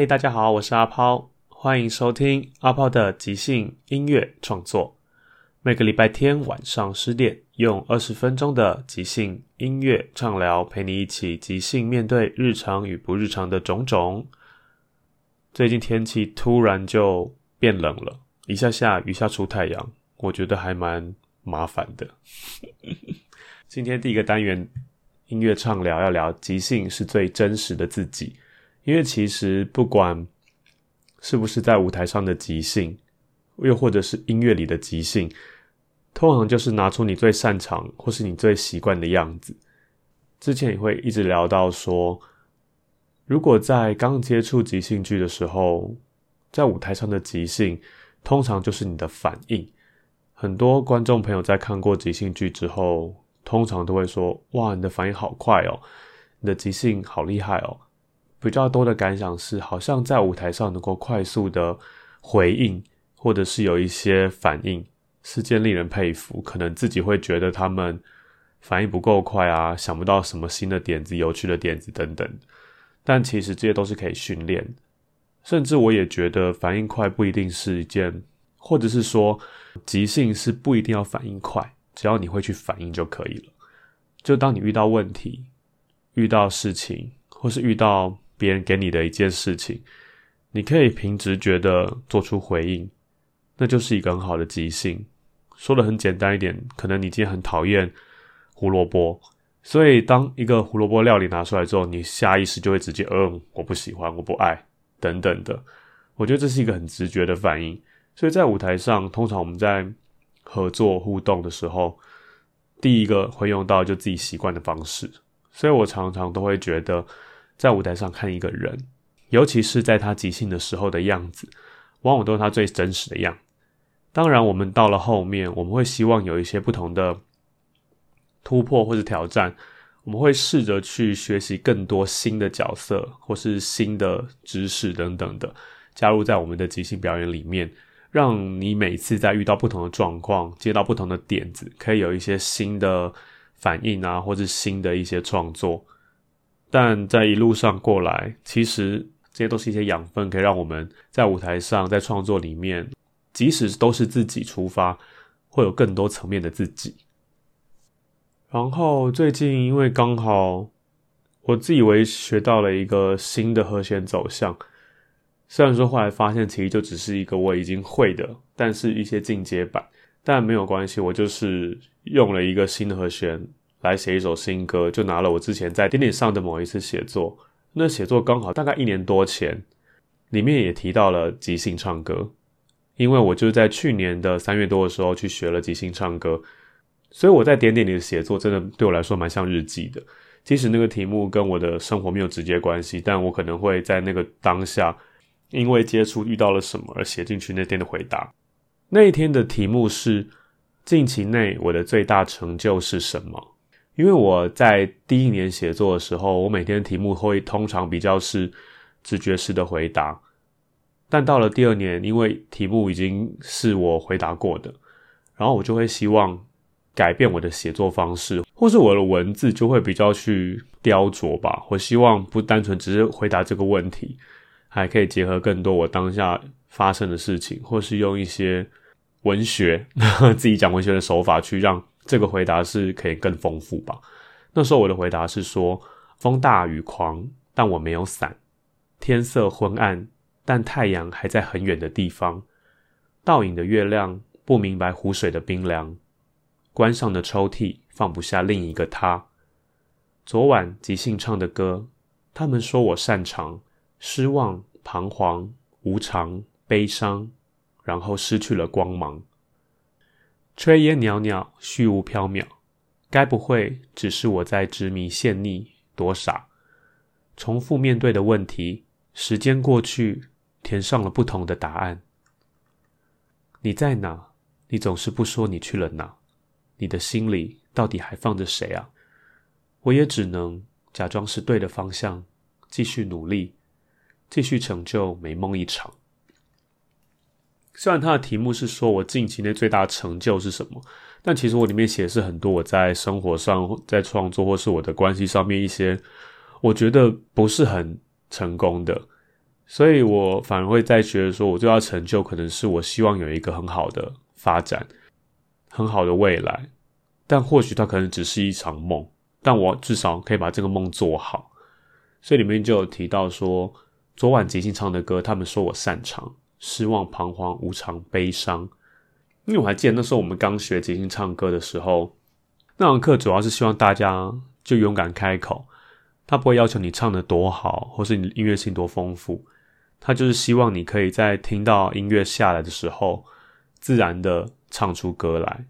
嗨，大家好，我是阿抛，欢迎收听阿抛的即兴音乐创作。每个礼拜天晚上十点，用二十分钟的即兴音乐畅聊，陪你一起即兴面对日常与不日常的种种。最近天气突然就变冷了，一下下雨，下出太阳，我觉得还蛮麻烦的。今天第一个单元音乐畅聊，要聊即兴是最真实的自己。因为其实不管是不是在舞台上的即兴，又或者是音乐里的即兴，通常就是拿出你最擅长或是你最习惯的样子。之前也会一直聊到说，如果在刚接触即兴剧的时候，在舞台上的即兴，通常就是你的反应。很多观众朋友在看过即兴剧之后，通常都会说：“哇，你的反应好快哦，你的即兴好厉害哦。”比较多的感想是，好像在舞台上能够快速的回应，或者是有一些反应，是件令人佩服。可能自己会觉得他们反应不够快啊，想不到什么新的点子、有趣的点子等等。但其实这些都是可以训练。甚至我也觉得反应快不一定是一件，或者是说即兴是不一定要反应快，只要你会去反应就可以了。就当你遇到问题、遇到事情，或是遇到。别人给你的一件事情，你可以凭直觉的做出回应，那就是一个很好的即兴。说的很简单一点，可能你今天很讨厌胡萝卜，所以当一个胡萝卜料理拿出来之后，你下意识就会直接嗯，我不喜欢，我不爱等等的。我觉得这是一个很直觉的反应。所以在舞台上，通常我们在合作互动的时候，第一个会用到就自己习惯的方式。所以我常常都会觉得。在舞台上看一个人，尤其是在他即兴的时候的样子，往往都是他最真实的样。当然，我们到了后面，我们会希望有一些不同的突破或者挑战，我们会试着去学习更多新的角色或是新的知识等等的，加入在我们的即兴表演里面，让你每次在遇到不同的状况，接到不同的点子，可以有一些新的反应啊，或者新的一些创作。但在一路上过来，其实这些都是一些养分，可以让我们在舞台上、在创作里面，即使都是自己出发，会有更多层面的自己。然后最近因为刚好我自以为学到了一个新的和弦走向，虽然说后来发现其实就只是一个我已经会的，但是一些进阶版，但没有关系，我就是用了一个新的和弦。来写一首新歌，就拿了我之前在点点上的某一次写作。那写作刚好大概一年多前，里面也提到了即兴唱歌。因为我就是在去年的三月多的时候去学了即兴唱歌，所以我在点点里的写作真的对我来说蛮像日记的。即使那个题目跟我的生活没有直接关系，但我可能会在那个当下，因为接触遇到了什么而写进去那天的回答。那一天的题目是：近期内我的最大成就是什么？因为我在第一年写作的时候，我每天题目会通常比较是直觉式的回答，但到了第二年，因为题目已经是我回答过的，然后我就会希望改变我的写作方式，或是我的文字就会比较去雕琢吧。我希望不单纯只是回答这个问题，还可以结合更多我当下发生的事情，或是用一些文学，自己讲文学的手法去让这个回答是可以更丰富吧。那时候我的回答是说：风大雨狂，但我没有伞；天色昏暗，但太阳还在很远的地方。倒影的月亮不明白湖水的冰凉，关上的抽屉放不下另一个他。昨晚即兴唱的歌，他们说我擅长失望、彷徨、无常、悲伤，然后失去了光芒。炊烟袅袅，虚无缥缈。该不会只是我在执迷、陷溺、多傻，重复面对的问题？时间过去，填上了不同的答案。你在哪？你总是不说你去了哪？你的心里到底还放着谁啊？我也只能假装是对的方向，继续努力，继续成就美梦一场。虽然他的题目是说我近期内最大的成就是什么。但其实我里面写的是很多我在生活上、在创作或是我的关系上面一些我觉得不是很成功的，所以我反而会在觉得说，我最大成就可能是我希望有一个很好的发展、很好的未来，但或许它可能只是一场梦，但我至少可以把这个梦做好。所以里面就有提到说，昨晚即兴唱的歌，他们说我擅长失望、彷徨、无常、悲伤。因为我还记得那时候我们刚学即兴唱歌的时候，那堂课主要是希望大家就勇敢开口，他不会要求你唱的多好，或是你音乐性多丰富，他就是希望你可以在听到音乐下来的时候，自然的唱出歌来，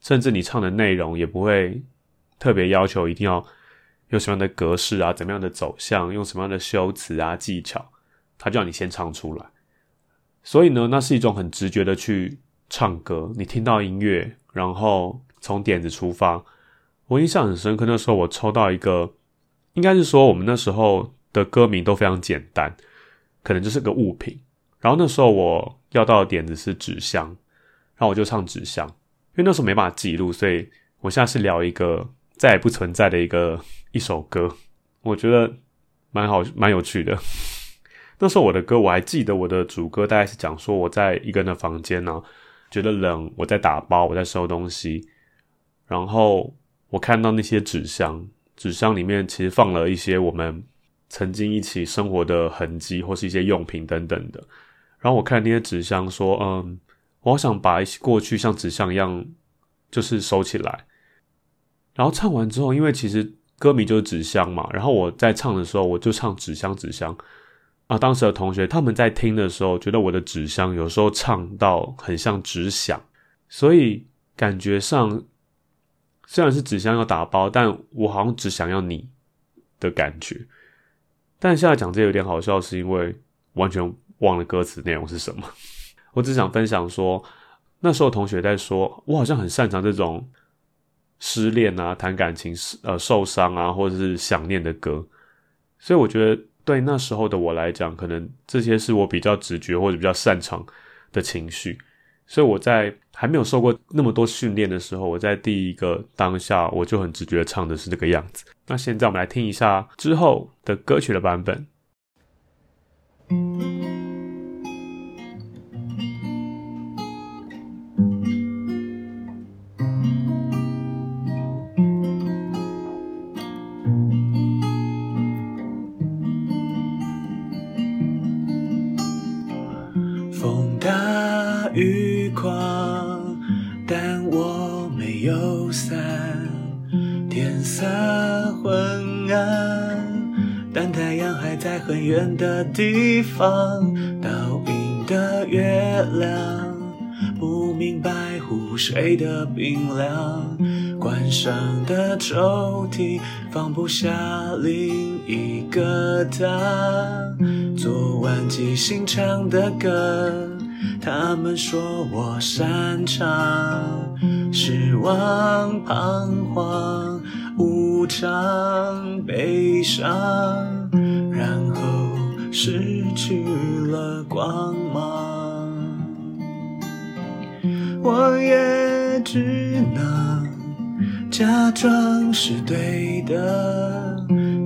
甚至你唱的内容也不会特别要求一定要有什么样的格式啊，怎么样的走向，用什么样的修辞啊技巧，他就让你先唱出来。所以呢，那是一种很直觉的去。唱歌，你听到音乐，然后从点子出发。我印象很深刻，那时候我抽到一个，应该是说我们那时候的歌名都非常简单，可能就是个物品。然后那时候我要到的点子是纸箱，然后我就唱纸箱，因为那时候没办法记录，所以我现在是聊一个再也不存在的一个一首歌，我觉得蛮好，蛮有趣的。那时候我的歌我还记得，我的主歌大概是讲说我在一个人的房间呢。觉得冷，我在打包，我在收东西，然后我看到那些纸箱，纸箱里面其实放了一些我们曾经一起生活的痕迹，或是一些用品等等的。然后我看那些纸箱，说：“嗯，我想把一些过去像纸箱一样，就是收起来。”然后唱完之后，因为其实歌名就是纸箱嘛，然后我在唱的时候，我就唱纸箱，纸箱。啊，当时的同学他们在听的时候，觉得我的纸箱有时候唱到很像纸响，所以感觉上虽然是纸箱要打包，但我好像只想要你的感觉。但现在讲这有点好笑，是因为完全忘了歌词内容是什么。我只想分享说，那时候同学在说，我好像很擅长这种失恋啊、谈感情、呃受伤啊，或者是想念的歌，所以我觉得。对那时候的我来讲，可能这些是我比较直觉或者比较擅长的情绪，所以我在还没有受过那么多训练的时候，我在第一个当下我就很直觉唱的是这个样子。那现在我们来听一下之后的歌曲的版本。远的地方，倒映的月亮，不明白湖水的冰凉。关上的抽屉，放不下另一个他。昨晚即兴唱的歌，他们说我擅长。失望、彷徨、无常、悲伤。然后失去了光芒，我也只能假装是对的，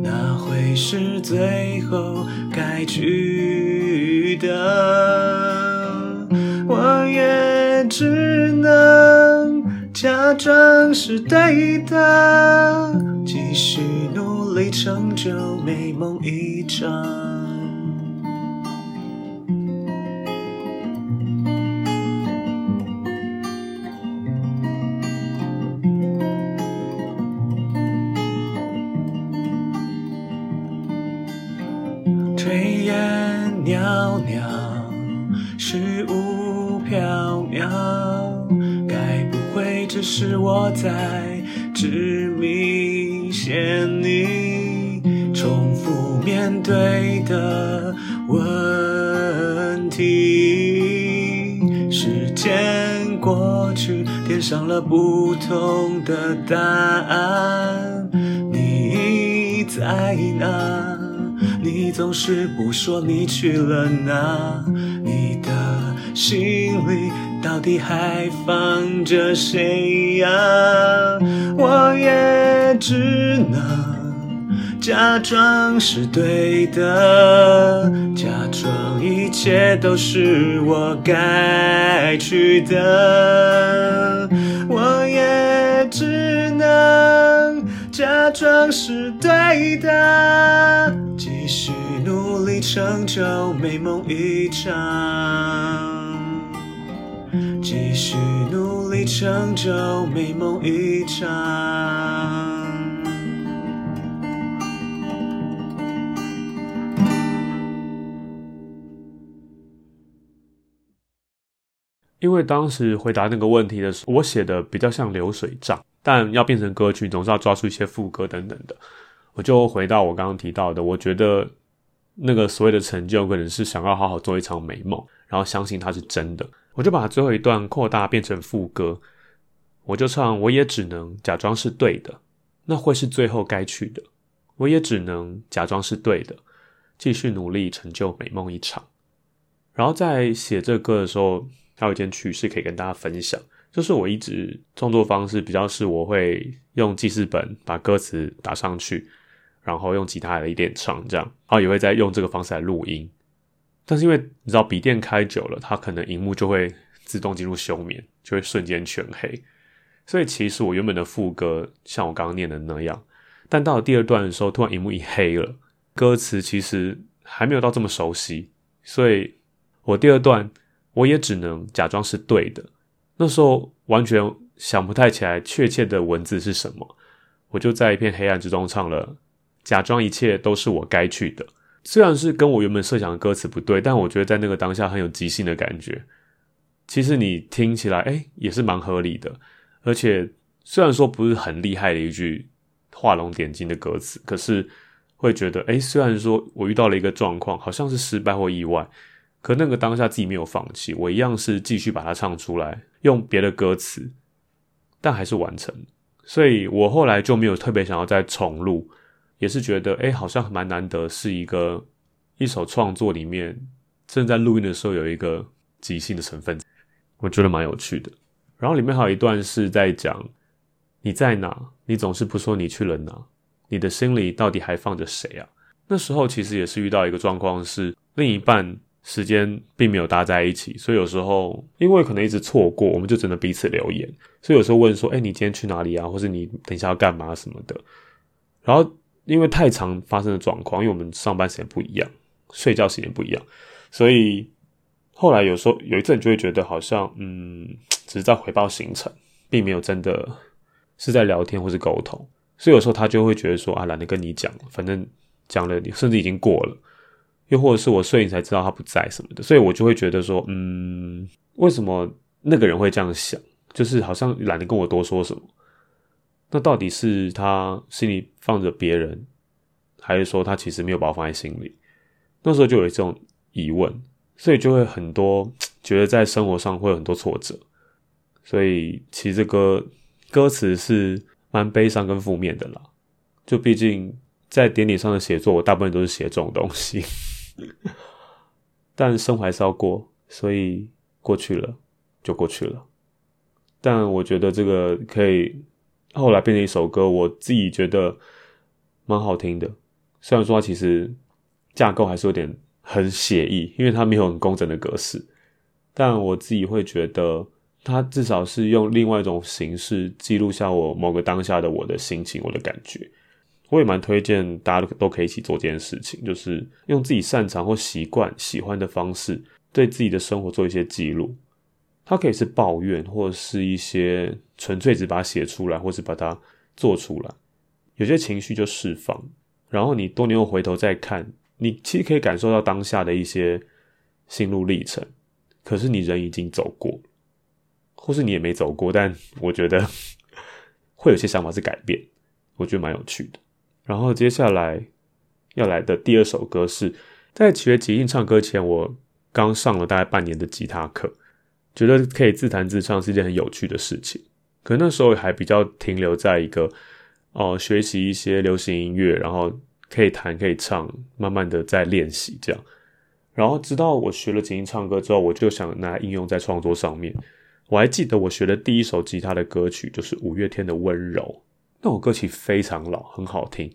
那会是最后该去的。我也。只能假装是对的，继续成就美梦一场。炊烟袅袅，虚无缥缈，该不会只是我在对的问题？时间过去，填上了不同的答案，你在哪？你总是不说你去了哪，你的心里到底还放着谁呀？我也只能假装是对的，假装一切都是我该去的，我也只能假装是对的。继续努力成就美梦一场，继续努力成就美梦一场。因为当时回答那个问题的时候，我写的比较像流水账，但要变成歌曲，总是要抓出一些副歌等等的。我就回到我刚刚提到的，我觉得那个所谓的成就，可能是想要好好做一场美梦，然后相信它是真的。我就把最后一段扩大变成副歌，我就唱：我也只能假装是对的，那会是最后该去的。我也只能假装是对的，继续努力成就美梦一场。然后在写这歌的时候。还有一件趣事可以跟大家分享，就是我一直创作方式比较是我会用记事本把歌词打上去，然后用吉他来一点唱这样，然后也会再用这个方式来录音。但是因为你知道笔电开久了，它可能荧幕就会自动进入休眠，就会瞬间全黑。所以其实我原本的副歌像我刚刚念的那样，但到了第二段的时候，突然荧幕一黑了，歌词其实还没有到这么熟悉，所以我第二段。我也只能假装是对的。那时候完全想不太起来确切的文字是什么，我就在一片黑暗之中唱了，假装一切都是我该去的。虽然是跟我原本设想的歌词不对，但我觉得在那个当下很有即兴的感觉。其实你听起来，哎，也是蛮合理的。而且虽然说不是很厉害的一句画龙点睛的歌词，可是会觉得，哎，虽然说我遇到了一个状况，好像是失败或意外。可那个当下自己没有放弃，我一样是继续把它唱出来，用别的歌词，但还是完成。所以我后来就没有特别想要再重录，也是觉得哎，好像蛮难得，是一个一首创作里面正在录音的时候有一个即兴的成分，我觉得蛮有趣的。然后里面还有一段是在讲你在哪，你总是不说你去了哪，你的心里到底还放着谁啊？那时候其实也是遇到一个状况，是另一半。时间并没有搭在一起，所以有时候因为可能一直错过，我们就只能彼此留言。所以有时候问说：“哎，你今天去哪里啊？”或是你等一下要干嘛什么的。然后因为太常发生的状况，因为我们上班时间不一样，睡觉时间不一样，所以后来有时候有一阵就会觉得好像嗯，只是在回报行程，并没有真的是在聊天或是沟通。所以有时候他就会觉得说：“啊，懒得跟你讲，反正讲了，你甚至已经过了。”又或者是我睡醒才知道他不在什么的，所以我就会觉得说，嗯，为什么那个人会这样想？就是好像懒得跟我多说什么。那到底是他心里放着别人，还是说他其实没有把我放在心里？那时候就有这种疑问，所以就会很多觉得在生活上会有很多挫折。所以其实这个歌词是蛮悲伤跟负面的啦。就毕竟在典礼上的写作，我大部分都是写这种东西。但生活还是要过，所以过去了就过去了。但我觉得这个可以后来变成一首歌，我自己觉得蛮好听的。虽然说它其实架构还是有点很写意，因为它没有很工整的格式。但我自己会觉得它至少是用另外一种形式记录下我某个当下的我的心情、我的感觉。我也蛮推荐大家都可以一起做这件事情，就是用自己擅长或习惯、喜欢的方式，对自己的生活做一些记录。它可以是抱怨，或者是一些纯粹只把它写出来，或是把它做出来。有些情绪就释放，然后你多年后回头再看，你其实可以感受到当下的一些心路历程。可是你人已经走过，或是你也没走过，但我觉得 会有些想法是改变，我觉得蛮有趣的。然后接下来要来的第二首歌是在学即兴唱歌前，我刚上了大概半年的吉他课，觉得可以自弹自唱是一件很有趣的事情。可那时候还比较停留在一个哦，学习一些流行音乐，然后可以弹可以唱，慢慢的在练习这样。然后直到我学了即兴唱歌之后，我就想拿应用在创作上面。我还记得我学的第一首吉他的歌曲就是五月天的《温柔》，那首歌曲非常老，很好听。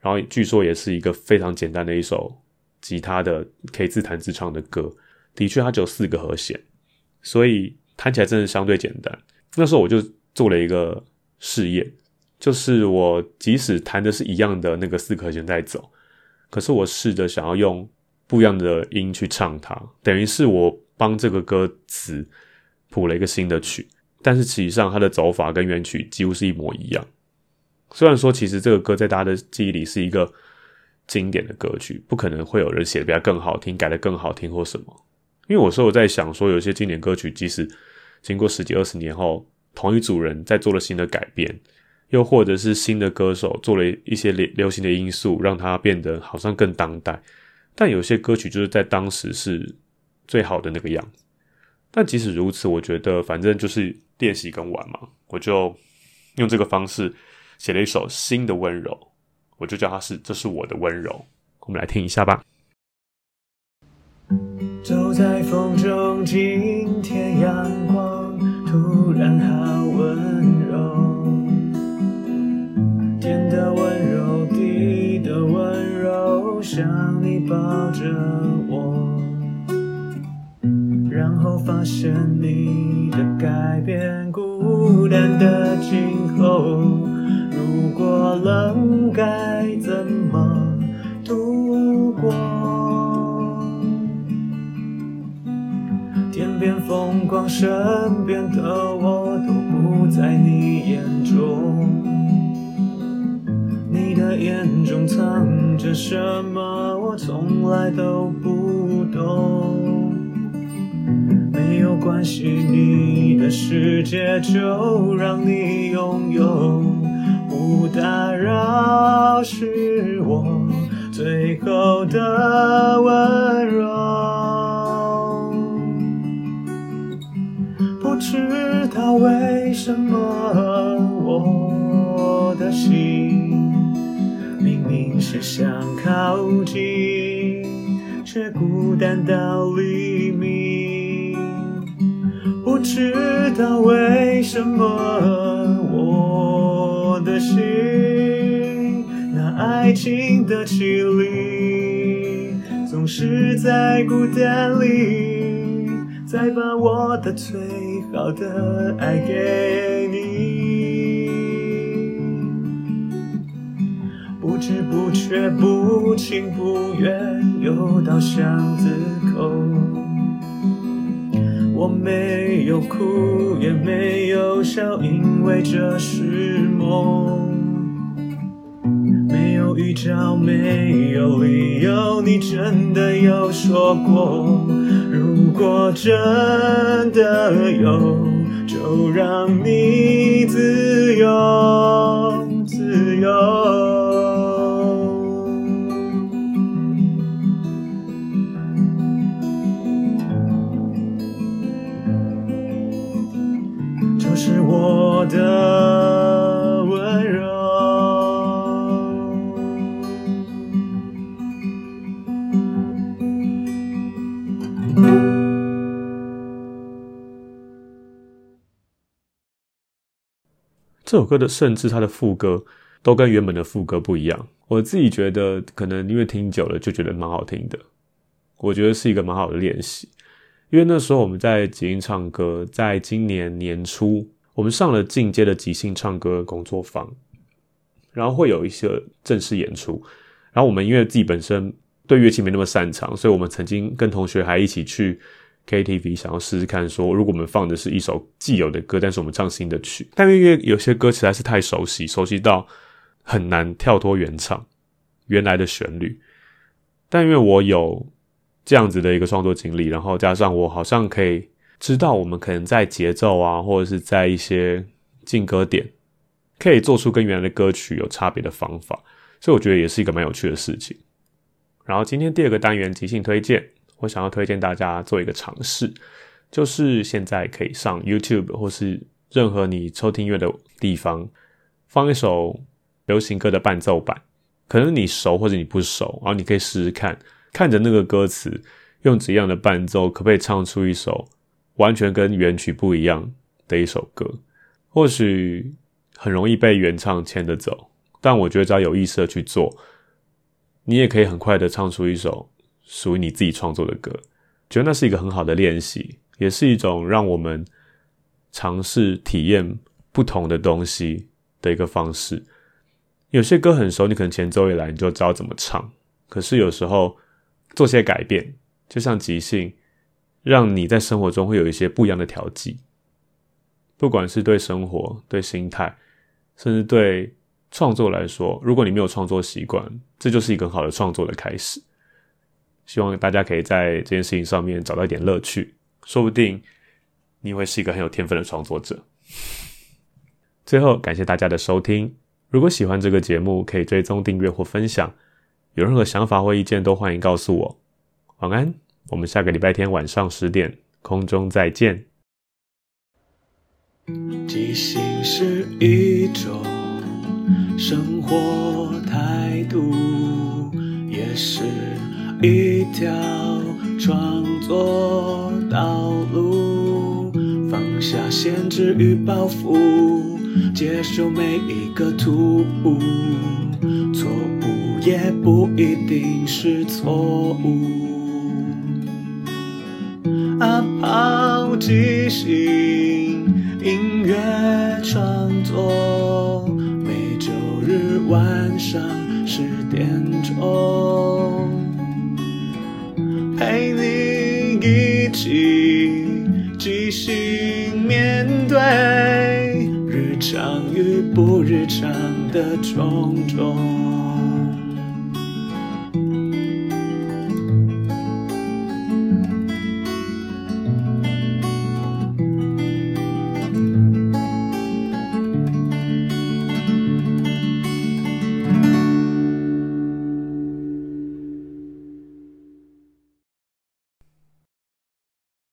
然后据说也是一个非常简单的一首吉他的可以自弹自唱的歌。的确，它只有四个和弦，所以弹起来真的相对简单。那时候我就做了一个试验，就是我即使弹的是一样的那个四和弦在走，可是我试着想要用。不一样的音去唱它，等于是我帮这个歌词谱了一个新的曲，但是实际上它的走法跟原曲几乎是一模一样。虽然说其实这个歌在大家的记忆里是一个经典的歌曲，不可能会有人写的比它更好听，改的更好听或什么。因为我说我在想说，有些经典歌曲即使经过十几二十年后，同一组人在做了新的改编，又或者是新的歌手做了一些流流行的因素，让它变得好像更当代。但有些歌曲就是在当时是最好的那个样子。但即使如此，我觉得反正就是练习跟玩嘛，我就用这个方式写了一首新的温柔，我就叫它是这是我的温柔。我们来听一下吧。走在风中，今天阳光突然好温柔，天的温柔，地的温柔，像你。抱着我，然后发现你的改变，孤单的今后，冷该怎么度过？天边风光，身边的我都不在你眼中。你的眼中藏着什么？我从来都不懂。没有关系，你的世界就让你拥有，不打扰是我最后的温柔。不知道为什么我的心明明。是想靠近，却孤单到黎明。不知道为什么爱情的绮丽，总是在孤单里，再把我的最好的爱给你。不知不觉，不情不愿，又到巷子口。我没有哭，也没有笑，因为这是梦。没有预兆，没有理由，你真的有说过，如果真的有，就让你自由，自由。这首歌的甚至它的副歌都跟原本的副歌不一样。我自己觉得，可能因为听久了就觉得蛮好听的。我觉得是一个蛮好的练习，因为那时候我们在即兴唱歌，在今年年初，我们上了进阶的即兴唱歌工作坊，然后会有一些正式演出。然后我们因为自己本身对乐器没那么擅长，所以我们曾经跟同学还一起去 KTV，想要试试看，说如果我们放的是一首既有的歌，但是我们唱新的曲，但因为有些歌实在是太熟悉，熟悉到很难跳脱原唱原来的旋律。但因为我有这样子的一个创作经历，然后加上我好像可以知道我们可能在节奏啊，或者是在一些进歌点，可以做出跟原来的歌曲有差别的方法。所以我觉得也是一个蛮有趣的事情。然后今天第二个单元即兴推荐，我想要推荐大家做一个尝试，就是现在可以上 YouTube 或是任何你收听音乐的地方，放一首流行歌的伴奏版，可能你熟或者你不熟，然后你可以试试看，看着那个歌词用怎样的伴奏，可不可以唱出一首完全跟原曲不一样的一首歌？或许很容易被原唱牵着走。但我觉得只要有意识的去做，你也可以很快的唱出一首属于你自己创作的歌。觉得那是一个很好的练习，也是一种让我们尝试体验不同的东西的一个方式。有些歌很熟，你可能前奏一来你就知道怎么唱。可是有时候做些改变，就像即兴，让你在生活中会有一些不一样的调剂。不管是对生活、对心态，甚至对。创作来说，如果你没有创作习惯，这就是一个很好的创作的开始。希望大家可以在这件事情上面找到一点乐趣，说不定你会是一个很有天分的创作者。最后，感谢大家的收听。如果喜欢这个节目，可以追踪订阅或分享。有任何想法或意见，都欢迎告诉我。晚安，我们下个礼拜天晚上十点空中再见。即兴是一种。生活态度也是一条创作道路，放下限制与包袱，接受每一个突兀，错误也不一定是错误。阿抛即兴音乐创作。每周日晚上十点钟，心面对日常与不日常的种种。